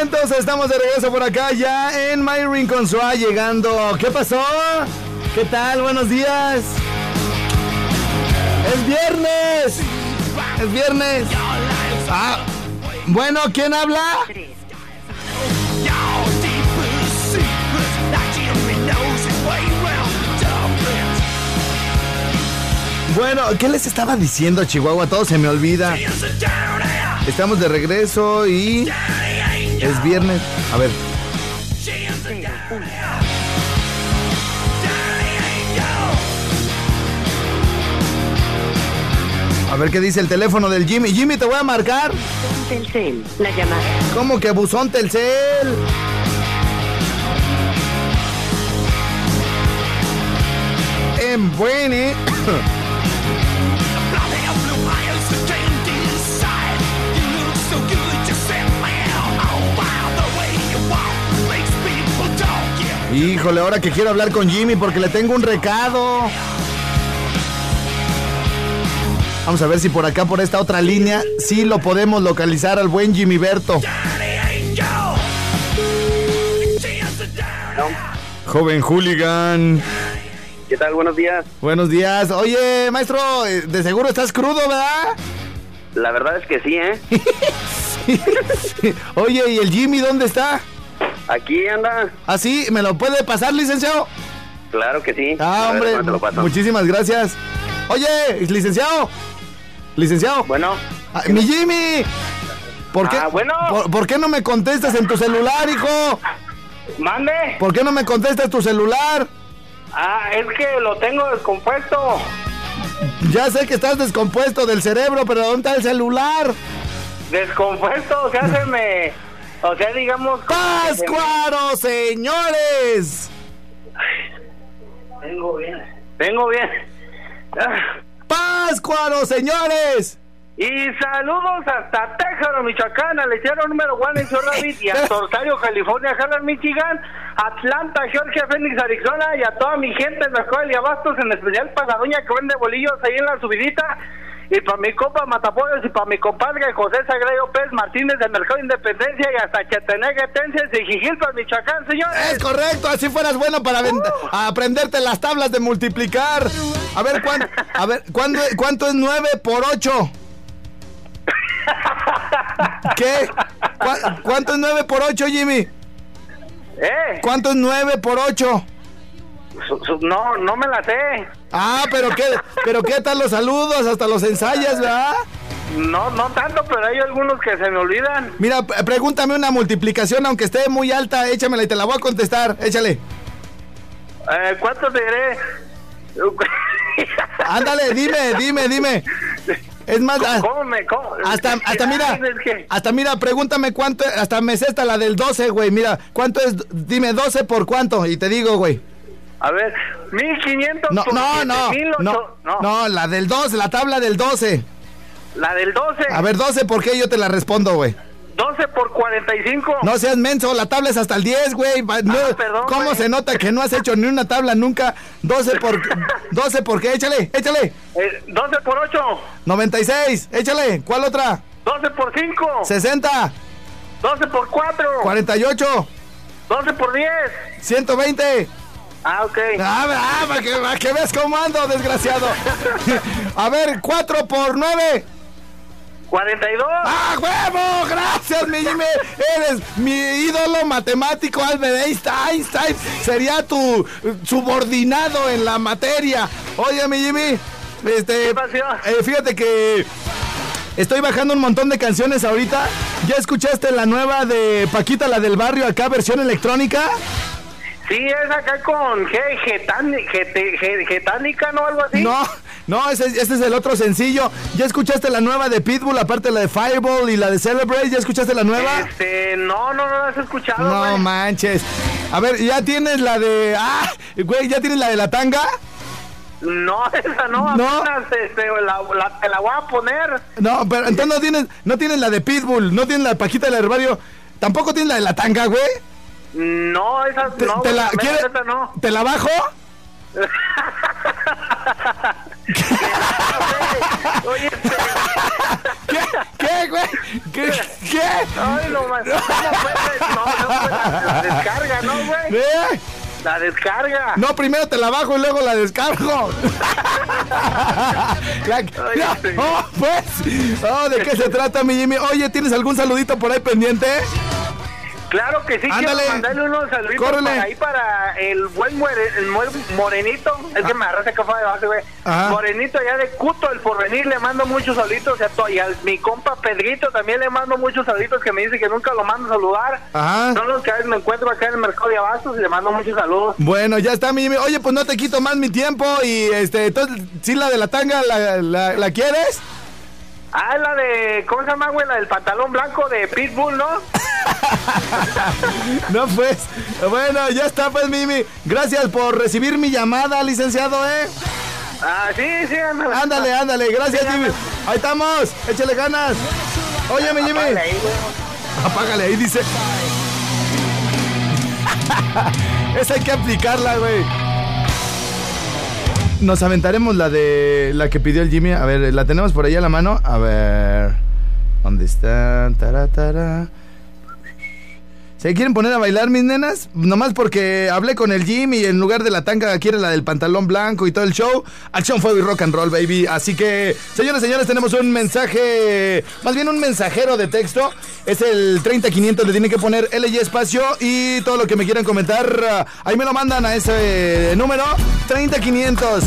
Entonces estamos de regreso por acá ya en My Rincon llegando. ¿Qué pasó? ¿Qué tal? Buenos días. Es viernes. Es viernes. Ah, bueno, ¿quién habla? Bueno, ¿qué les estaba diciendo, Chihuahua? Todo se me olvida. Estamos de regreso y es viernes. A ver. A ver qué dice el teléfono del Jimmy. Jimmy, te voy a marcar. Telcel, la llamada. ¿Cómo que buzón Telcel? En Buene. Híjole, ahora que quiero hablar con Jimmy porque le tengo un recado. Vamos a ver si por acá, por esta otra línea, sí lo podemos localizar al buen Jimmy Berto. Joven hooligan. ¿Qué tal? Buenos días. Buenos días. Oye, maestro, eh, de seguro estás crudo, ¿verdad? La verdad es que sí, ¿eh? Oye, ¿y el Jimmy dónde está? Aquí anda. ¿Ah, sí? ¿Me lo puede pasar, licenciado? Claro que sí. Ah, ver, hombre, ¿cómo te lo paso? muchísimas gracias. Oye, licenciado. Licenciado. Bueno. Ah, mi Jimmy. ¿Por qué, Ah, bueno. por, por qué no me contestas en tu celular, hijo? Mande. ¿Por qué no me contestas tu celular? Ah, es que lo tengo descompuesto. Ya sé que estás descompuesto del cerebro, pero ¿dónde está el celular? Descompuesto, o sea, se me... O sea, digamos... ¡Páscuaro, señores! Tengo bien. Tengo bien. Ah, ¡Páscuaro, señores! Y saludos hasta Tejaro, Michoacán, al número one en Rabbit y a Tortario, California, Harlan, Michigan, Atlanta, Georgia, Phoenix, Arizona y a toda mi gente en la escuela y abastos, en especial para la doña que vende bolillos ahí en la subidita. Y para mi compa Matapollos y para mi compadre José Sagrado Pérez Martínez del Mercado de Independencia y hasta Chetenegue, Tenses y Jijilpa, Michoacán, señores. Es correcto, así fueras bueno para a aprenderte las tablas de multiplicar. A ver, ¿cuán- a ver ¿cuándo- ¿cuánto es 9 por 8? ¿Qué? ¿Cuá- ¿Cuánto es 9 por 8, Jimmy? ¿Eh? ¿Cuánto es 9 por 8? Su- su- No, no me la sé. Ah, pero qué, pero qué tal los saludos, hasta los ensayas, ¿verdad? No, no tanto, pero hay algunos que se me olvidan. Mira, pregúntame una multiplicación, aunque esté muy alta, échamela y te la voy a contestar, échale. Eh, ¿Cuánto te diré? Ándale, dime, dime, dime. Es más, ah, ¿Cómo me.? cómo? hasta, hasta mira, hasta mira, pregúntame cuánto, hasta me sé esta la del 12, güey, mira, ¿cuánto es? Dime 12 por cuánto, y te digo, güey. A ver, 1500. No, por no, no, 7008, no, no, no, la del 12, la tabla del 12. La del 12. A ver, 12, ¿por qué yo te la respondo, güey? 12 por 45. No seas menso, la tabla es hasta el 10, güey. No, Ah, perdón, ¿Cómo güey. se nota que no has hecho ni una tabla nunca? 12 por 12 por qué? Échale, échale. Eh, 12 por 8. 96, échale. ¿Cuál otra? 12 por 5. 60, 12 por 4. 48, 12 por 10. 120, Ah, ok. Ah, ah, para que, para que veas cómo ando, desgraciado. A ver, 4 por 9. 42. ¡Ah, huevo! Gracias, mi Jimmy. Eres mi ídolo matemático, Albert Einstein. Sería tu subordinado en la materia. Oye, mi Jimmy. Este, ¿Qué pasó? eh, fíjate que estoy bajando un montón de canciones ahorita. ¿Ya escuchaste la nueva de Paquita, la del barrio, acá, versión electrónica? Sí, es acá con Getánica, ¿no? Algo así. No, no, ese, ese es el otro sencillo. ¿Ya escuchaste la nueva de Pitbull, aparte de la de Fireball y la de Celebrate? ¿Ya escuchaste la nueva? Este, no, no, no la has escuchado, No güey. manches. A ver, ¿ya tienes la de. Ah, güey, ¿ya tienes la de la tanga? No, esa no, No. apenas este, la, la- te la voy a poner. No, pero entonces no tienes, no tienes la de Pitbull, no tienes la de Paquita del herbario. Tampoco tienes la de la tanga, güey. No, esa Te, no, te la, ¿quieres- neta no. ¿Te la bajo? Oye, ¿Qué? ¿Qué, güey? ¿Qué? ¿Qué? ay, no, man, ¿cómo fue? No, no, la, descarga, ¿no, güey? ¿Eh? La descarga. No, primero te la bajo y luego la descargo. La- no, oh, pues. Oh, ¿De qué se trata, mi Jimmy? Oye, ¿tienes algún saludito por ahí pendiente? Claro que sí, Ándale. quiero mandarle unos saluditos Córrele. para ahí para el buen muere- el morenito. Es que me agarraste que fue de base, güey. Morenito allá de Cuto, el porvenir, le mando muchos saluditos. Y a, mi compa Pedrito también le mando muchos saluditos que me dice que nunca lo mando a saludar. Ajá. Son los que a veces me encuentro acá en el mercado de abastos y le mando muchos saludos. Bueno, ya está, mi. Oye, pues no te quito más mi tiempo y este, entonces, ¿sí la de la tanga la, la, la quieres? Ah, la de, ¿cómo se llama, güey? La del pantalón blanco de Pitbull, ¿no? No, pues. Bueno, ya está, pues, Mimi. Gracias por recibir mi llamada, licenciado, ¿eh? Ah, sí, sí, ándale. Ándale, ándale. Gracias, Jimmy. Ahí estamos. Échale ganas. Oye, mi Jimmy. Apágale ahí, güey. Apágale ahí, dice. Esa hay que aplicarla, güey. Nos aventaremos la de la que pidió el Jimmy. A ver, la tenemos por ahí a la mano. A ver. ¿Dónde está? Tara, tara. ¿Se quieren poner a bailar, mis nenas? Nomás porque hablé con el Jimmy y en lugar de la tanga quiere la del pantalón blanco y todo el show. Acción, fuego y rock and roll, baby. Así que, señores, señores, tenemos un mensaje, más bien un mensajero de texto. Es el 30500, le tienen que poner L y espacio y todo lo que me quieran comentar. ah, Ahí me lo mandan a ese número, 30500.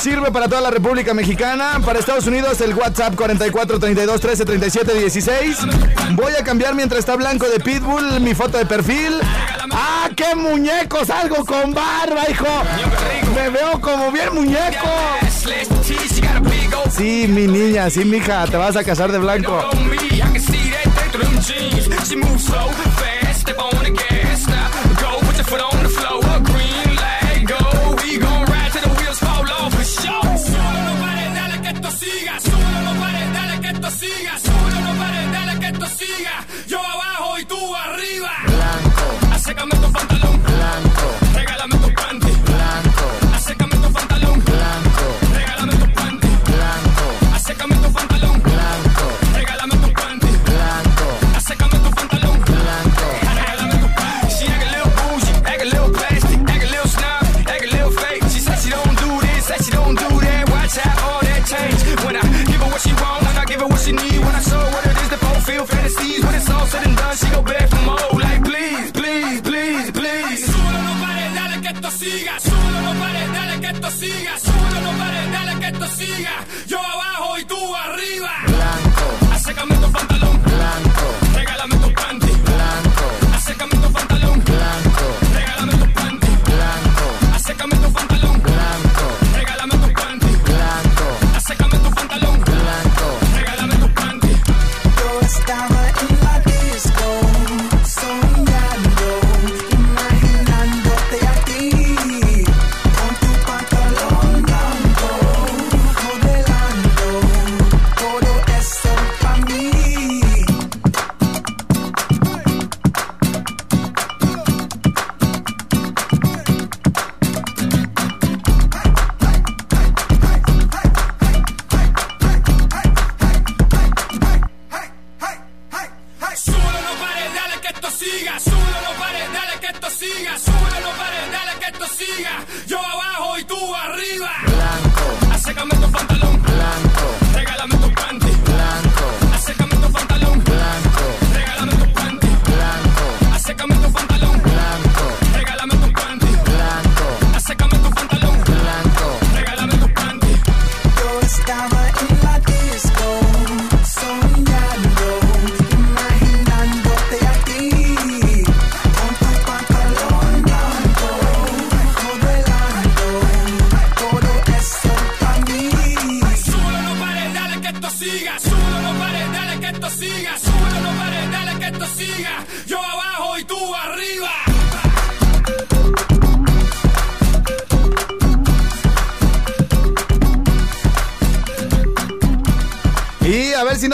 Sirve para toda la República Mexicana. Para Estados Unidos, el WhatsApp 44 32 13 37 16. Voy a cambiar mientras está blanco de Pitbull mi foto de perfil. ¡Ah, qué muñeco! Salgo con barba, hijo. Me veo como bien muñeco. Sí, mi niña, sí, mija, te vas a casar de blanco.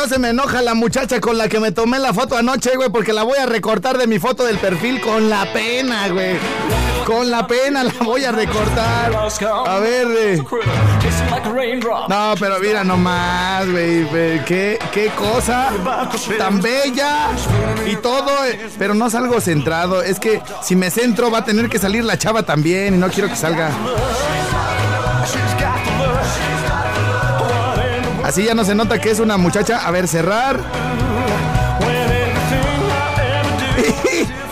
Se me enoja la muchacha con la que me tomé la foto anoche, güey, porque la voy a recortar de mi foto del perfil con la pena, güey. Con la pena la voy a recortar. A ver, güey. No, pero mira nomás, güey, Qué, qué cosa tan bella y todo, eh, pero no salgo centrado. Es que si me centro va a tener que salir la chava también y no quiero que salga. Así ya no se nota que es una muchacha. A ver, cerrar.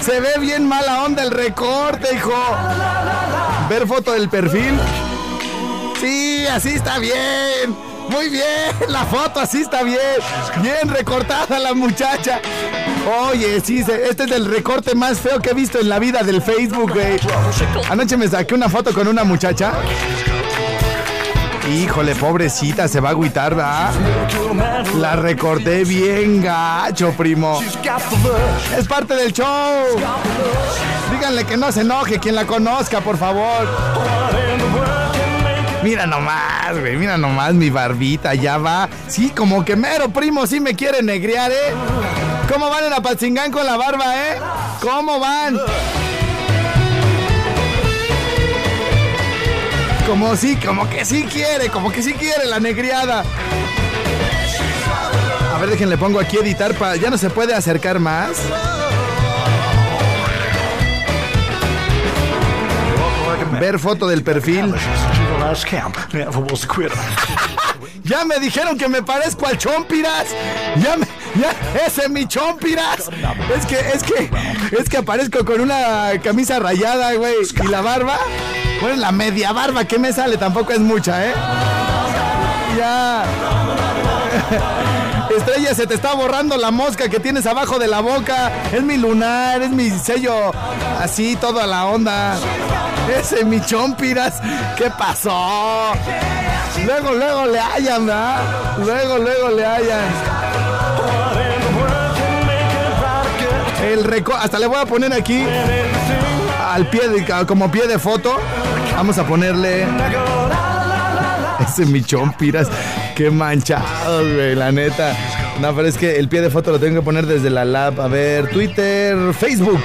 se ve bien mala onda el recorte, hijo. Ver foto del perfil. Sí, así está bien. Muy bien, la foto así está bien. Bien recortada la muchacha. Oye, sí, este es el recorte más feo que he visto en la vida del Facebook, güey. Anoche me saqué una foto con una muchacha. Híjole, pobrecita, se va a agüitar, ¿verdad? La recorté bien gacho, primo. Es parte del show. Díganle que no se enoje quien la conozca, por favor. Mira nomás, güey, mira nomás mi barbita, ya va. Sí, como que mero primo sí me quiere negrear, ¿eh? ¿Cómo van en Apatzingán con la barba, eh? ¿Cómo van? Como sí, como que sí quiere, como que sí quiere la negriada. A ver, déjenle pongo aquí editar para. Ya no se puede acercar más. Ver foto del perfil. Ya me dijeron que me parezco al Chompiras. Ya me. Ese es mi. Es que, es que, es que aparezco con una camisa rayada, güey. Y la barba. Bueno, la media barba que me sale tampoco es mucha, ¿eh? Ya. Estrella, se te está borrando la mosca que tienes abajo de la boca. Es mi lunar, es mi sello. Así, todo a la onda. Ese es mi. ¿Qué pasó? Luego, luego le hallan, ¿verdad? Luego, luego le hallan. El hasta le voy a poner aquí al pie de, como pie de foto. Vamos a ponerle ese michón piras. Qué manchado, la neta. No, pero es que el pie de foto lo tengo que poner desde la lab. A ver, Twitter, Facebook.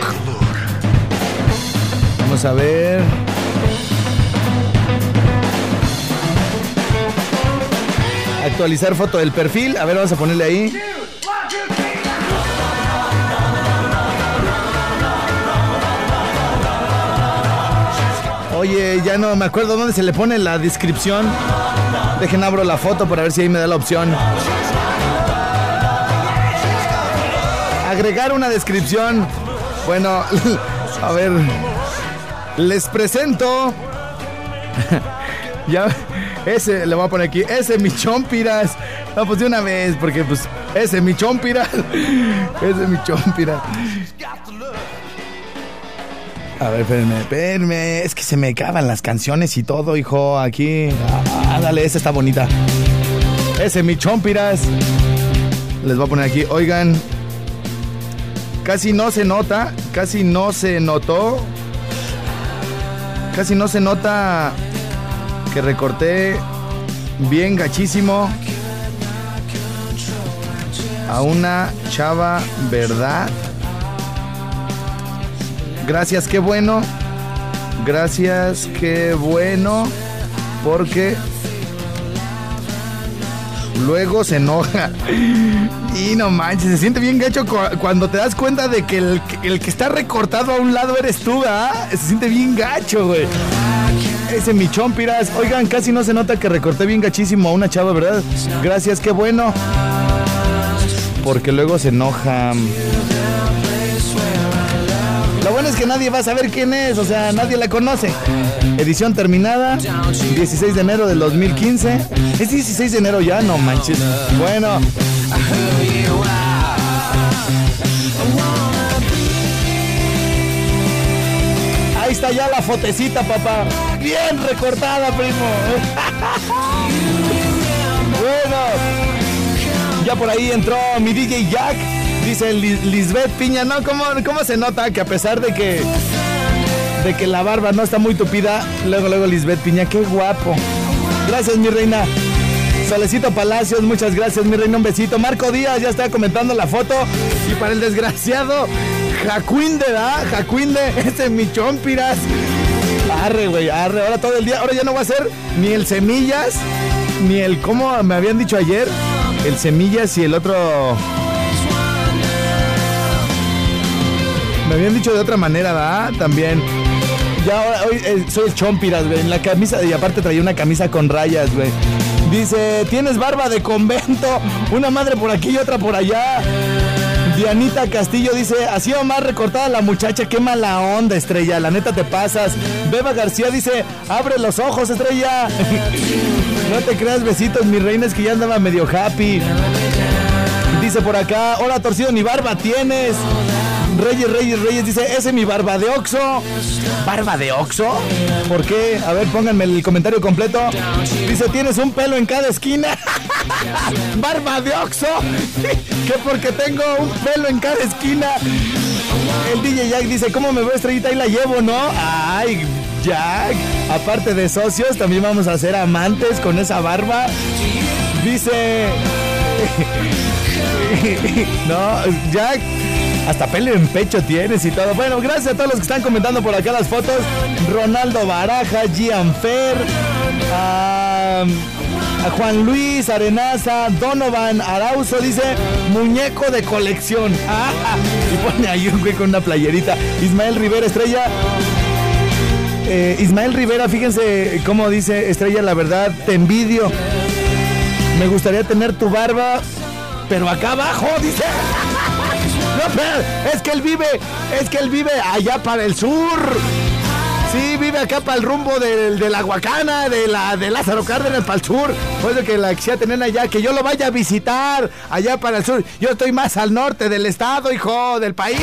Vamos a ver. Actualizar foto del perfil. A ver, vamos a ponerle ahí. Oye, ya no me acuerdo dónde se le pone la descripción. Dejen abro la foto para ver si ahí me da la opción. Agregar una descripción. Bueno, a ver. Les presento. ya, ese le voy a poner aquí. Ese mi chompiras. No, pues de una vez, porque pues ese mi chompiras. ese mi chompiras. A ver, espérenme, espérenme. Es que se me acaban las canciones y todo, hijo. Aquí. Ah, dale, esa está bonita. Ese mi chompiras. Les voy a poner aquí. Oigan. Casi no se nota. Casi no se notó. Casi no se nota que recorté bien gachísimo a una chava, ¿verdad? Gracias, qué bueno. Gracias, qué bueno. Porque luego se enoja. Y no manches, se siente bien gacho cu- cuando te das cuenta de que el, el que está recortado a un lado eres tú, ¿ah? Se siente bien gacho, güey. Ese mi chompiras. Oigan, casi no se nota que recorté bien gachísimo a una chava, ¿verdad? Gracias, qué bueno. Porque luego se enoja. Que nadie va a saber quién es, o sea, nadie la conoce. Edición terminada, 16 de enero del 2015. ¿Es 16 de enero ya? No manches. Bueno. Ahí está ya la fotecita, papá. Bien recortada, primo. bueno. Ya por ahí entró mi DJ Jack. Dice Lis- Lisbeth Piña. No, ¿cómo, ¿cómo se nota que a pesar de que de que la barba no está muy tupida, luego, luego Lisbeth Piña, qué guapo. Gracias, mi reina. Solecito Palacios, muchas gracias, mi reina, un besito. Marco Díaz ya está comentando la foto. Y para el desgraciado, Jacuinde, ¿da? Jacuinde, ese mi chompiras. Arre, güey, arre. Ahora todo el día, ahora ya no va a ser ni el semillas, ni el, ¿cómo me habían dicho ayer? El semillas y el otro. Me habían dicho de otra manera, ¿da? También. Ya ahora, hoy eh, soy el chompiras, güey. En la camisa, y aparte traía una camisa con rayas, güey. Dice, tienes barba de convento, una madre por aquí y otra por allá. Dianita Castillo dice, así va más recortada la muchacha, qué mala onda, estrella, la neta te pasas. Beba García dice, abre los ojos, estrella. no te creas besitos, mi reina, es que ya andaba medio happy. Dice por acá, hola torcido, ni barba tienes. Reyes, Reyes, Reyes dice, ese es mi barba de Oxo. ¿Barba de Oxo? ¿Por qué? A ver, pónganme el comentario completo. Dice, tienes un pelo en cada esquina. ¿Barba de Oxo? que porque tengo un pelo en cada esquina. El DJ Jack dice, ¿cómo me veo estrellita? y la llevo, ¿no? Ay, Jack. Aparte de socios, también vamos a ser amantes con esa barba. Dice... no, Jack, hasta pelo en pecho tienes y todo. Bueno, gracias a todos los que están comentando por acá las fotos. Ronaldo Baraja, Gian Fer, a, a Juan Luis Arenaza, Donovan Arauzo, dice muñeco de colección. Y pone ahí un güey con una playerita. Ismael Rivera Estrella. Eh, Ismael Rivera, fíjense cómo dice Estrella, la verdad, te envidio. Me gustaría tener tu barba, pero acá abajo, dice. Es que él vive, es que él vive allá para el sur. Sí, vive acá para el rumbo del- de, la Huacana, de la de Lázaro Cárdenas para el sur. Pues de que la quisiera tener allá, que yo lo vaya a visitar allá para el sur. Yo estoy más al norte del estado, hijo, del país.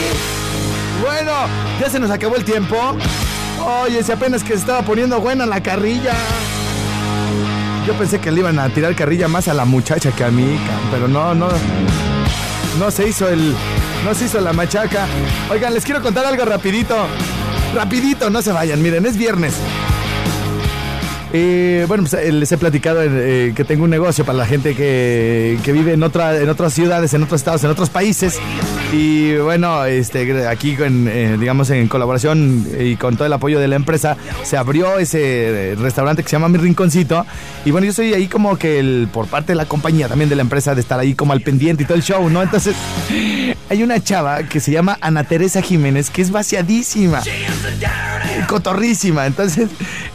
Bueno, ya se nos acabó el tiempo. Oye, si apenas que se estaba poniendo buena la carrilla. Yo pensé que le iban a tirar carrilla más a la muchacha que a mí, pero no, no. No se hizo el. No se hizo la machaca. Oigan, les quiero contar algo rapidito. Rapidito, no se vayan. Miren, es viernes. Eh, bueno, pues eh, les he platicado eh, que tengo un negocio para la gente que, que vive en, otra, en otras ciudades, en otros estados, en otros países. Y bueno, este, aquí, eh, digamos, en colaboración y con todo el apoyo de la empresa, se abrió ese eh, restaurante que se llama Mi Rinconcito. Y bueno, yo soy ahí como que el, por parte de la compañía, también de la empresa, de estar ahí como al pendiente y todo el show, ¿no? Entonces, hay una chava que se llama Ana Teresa Jiménez, que es vaciadísima cotorrísima. Entonces,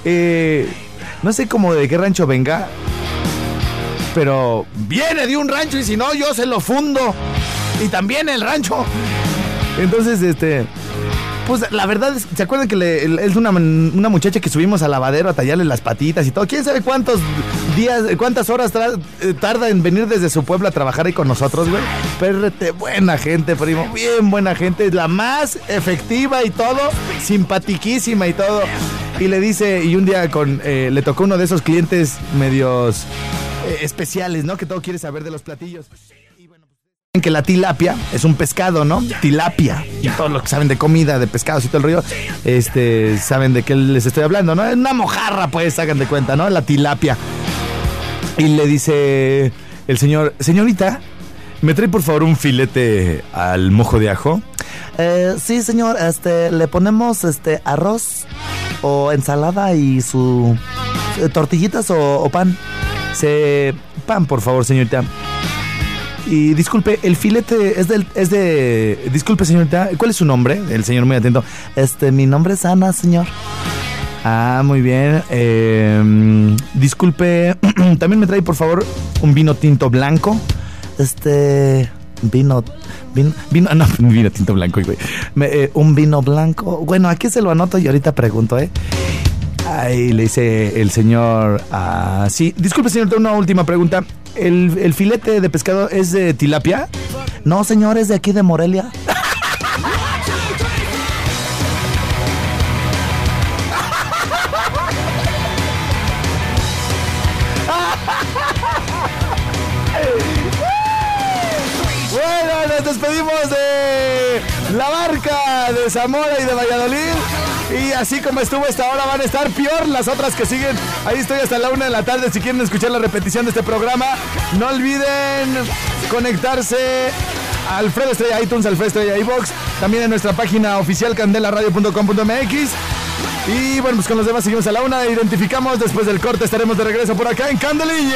eh, no sé cómo de qué rancho venga, pero viene de un rancho y si no, yo se lo fundo. Y también el rancho. Entonces, este. Pues la verdad, es- ¿se acuerdan que le- es una, una muchacha que subimos al lavadero a tallarle las patitas y todo? ¿Quién sabe cuántos días, cuántas horas eh, tarda en venir desde su pueblo a trabajar ahí con nosotros, güey? Pérrete, buena gente, primo, bien buena gente, la más efectiva y todo, simpatiquísima y todo. Y le dice, y un día con, eh, le tocó uno de esos clientes medios eh, especiales, ¿no? Que todo quiere saber de los platillos. Saben que la tilapia es un pescado, ¿no? Tilapia. Y todos los que saben de comida, de pescados y todo el rollo, este, saben de qué les estoy hablando, ¿no? Es una mojarra, pues, hagan de cuenta, ¿no? La tilapia. Y le dice el señor, señorita, ¿me trae por favor un filete al mojo de ajo? Eh, sí, señor, este, le ponemos este arroz o ensalada y su eh, tortillitas o, o pan. Se pan, por favor, señorita. Y disculpe, el filete es del, es de, disculpe señorita, ¿cuál es su nombre? El señor muy atento. Este, mi nombre es Ana, señor. Ah, muy bien. Eh, disculpe, también me trae por favor un vino tinto blanco. Este, vino, vino, vino, no, vino tinto blanco, güey. Me, eh, un vino blanco. Bueno, aquí se lo anoto y ahorita pregunto, ¿eh? Ahí le dice el señor. ah, sí, disculpe, señor, una última pregunta. ¿El, el filete de pescado es de tilapia? No, señor, es de aquí de Morelia. Bueno, nos despedimos de la barca de Zamora y de Valladolid. Y así como estuvo esta hora, van a estar peor las otras que siguen. Ahí estoy hasta la una de la tarde. Si quieren escuchar la repetición de este programa, no olviden conectarse Alfredo Estrella iTunes, Alfredo Estrella iBox, también en nuestra página oficial candelaradio.com.mx. Y bueno, pues con los demás seguimos a la una. Identificamos después del corte. Estaremos de regreso por acá en Candelille.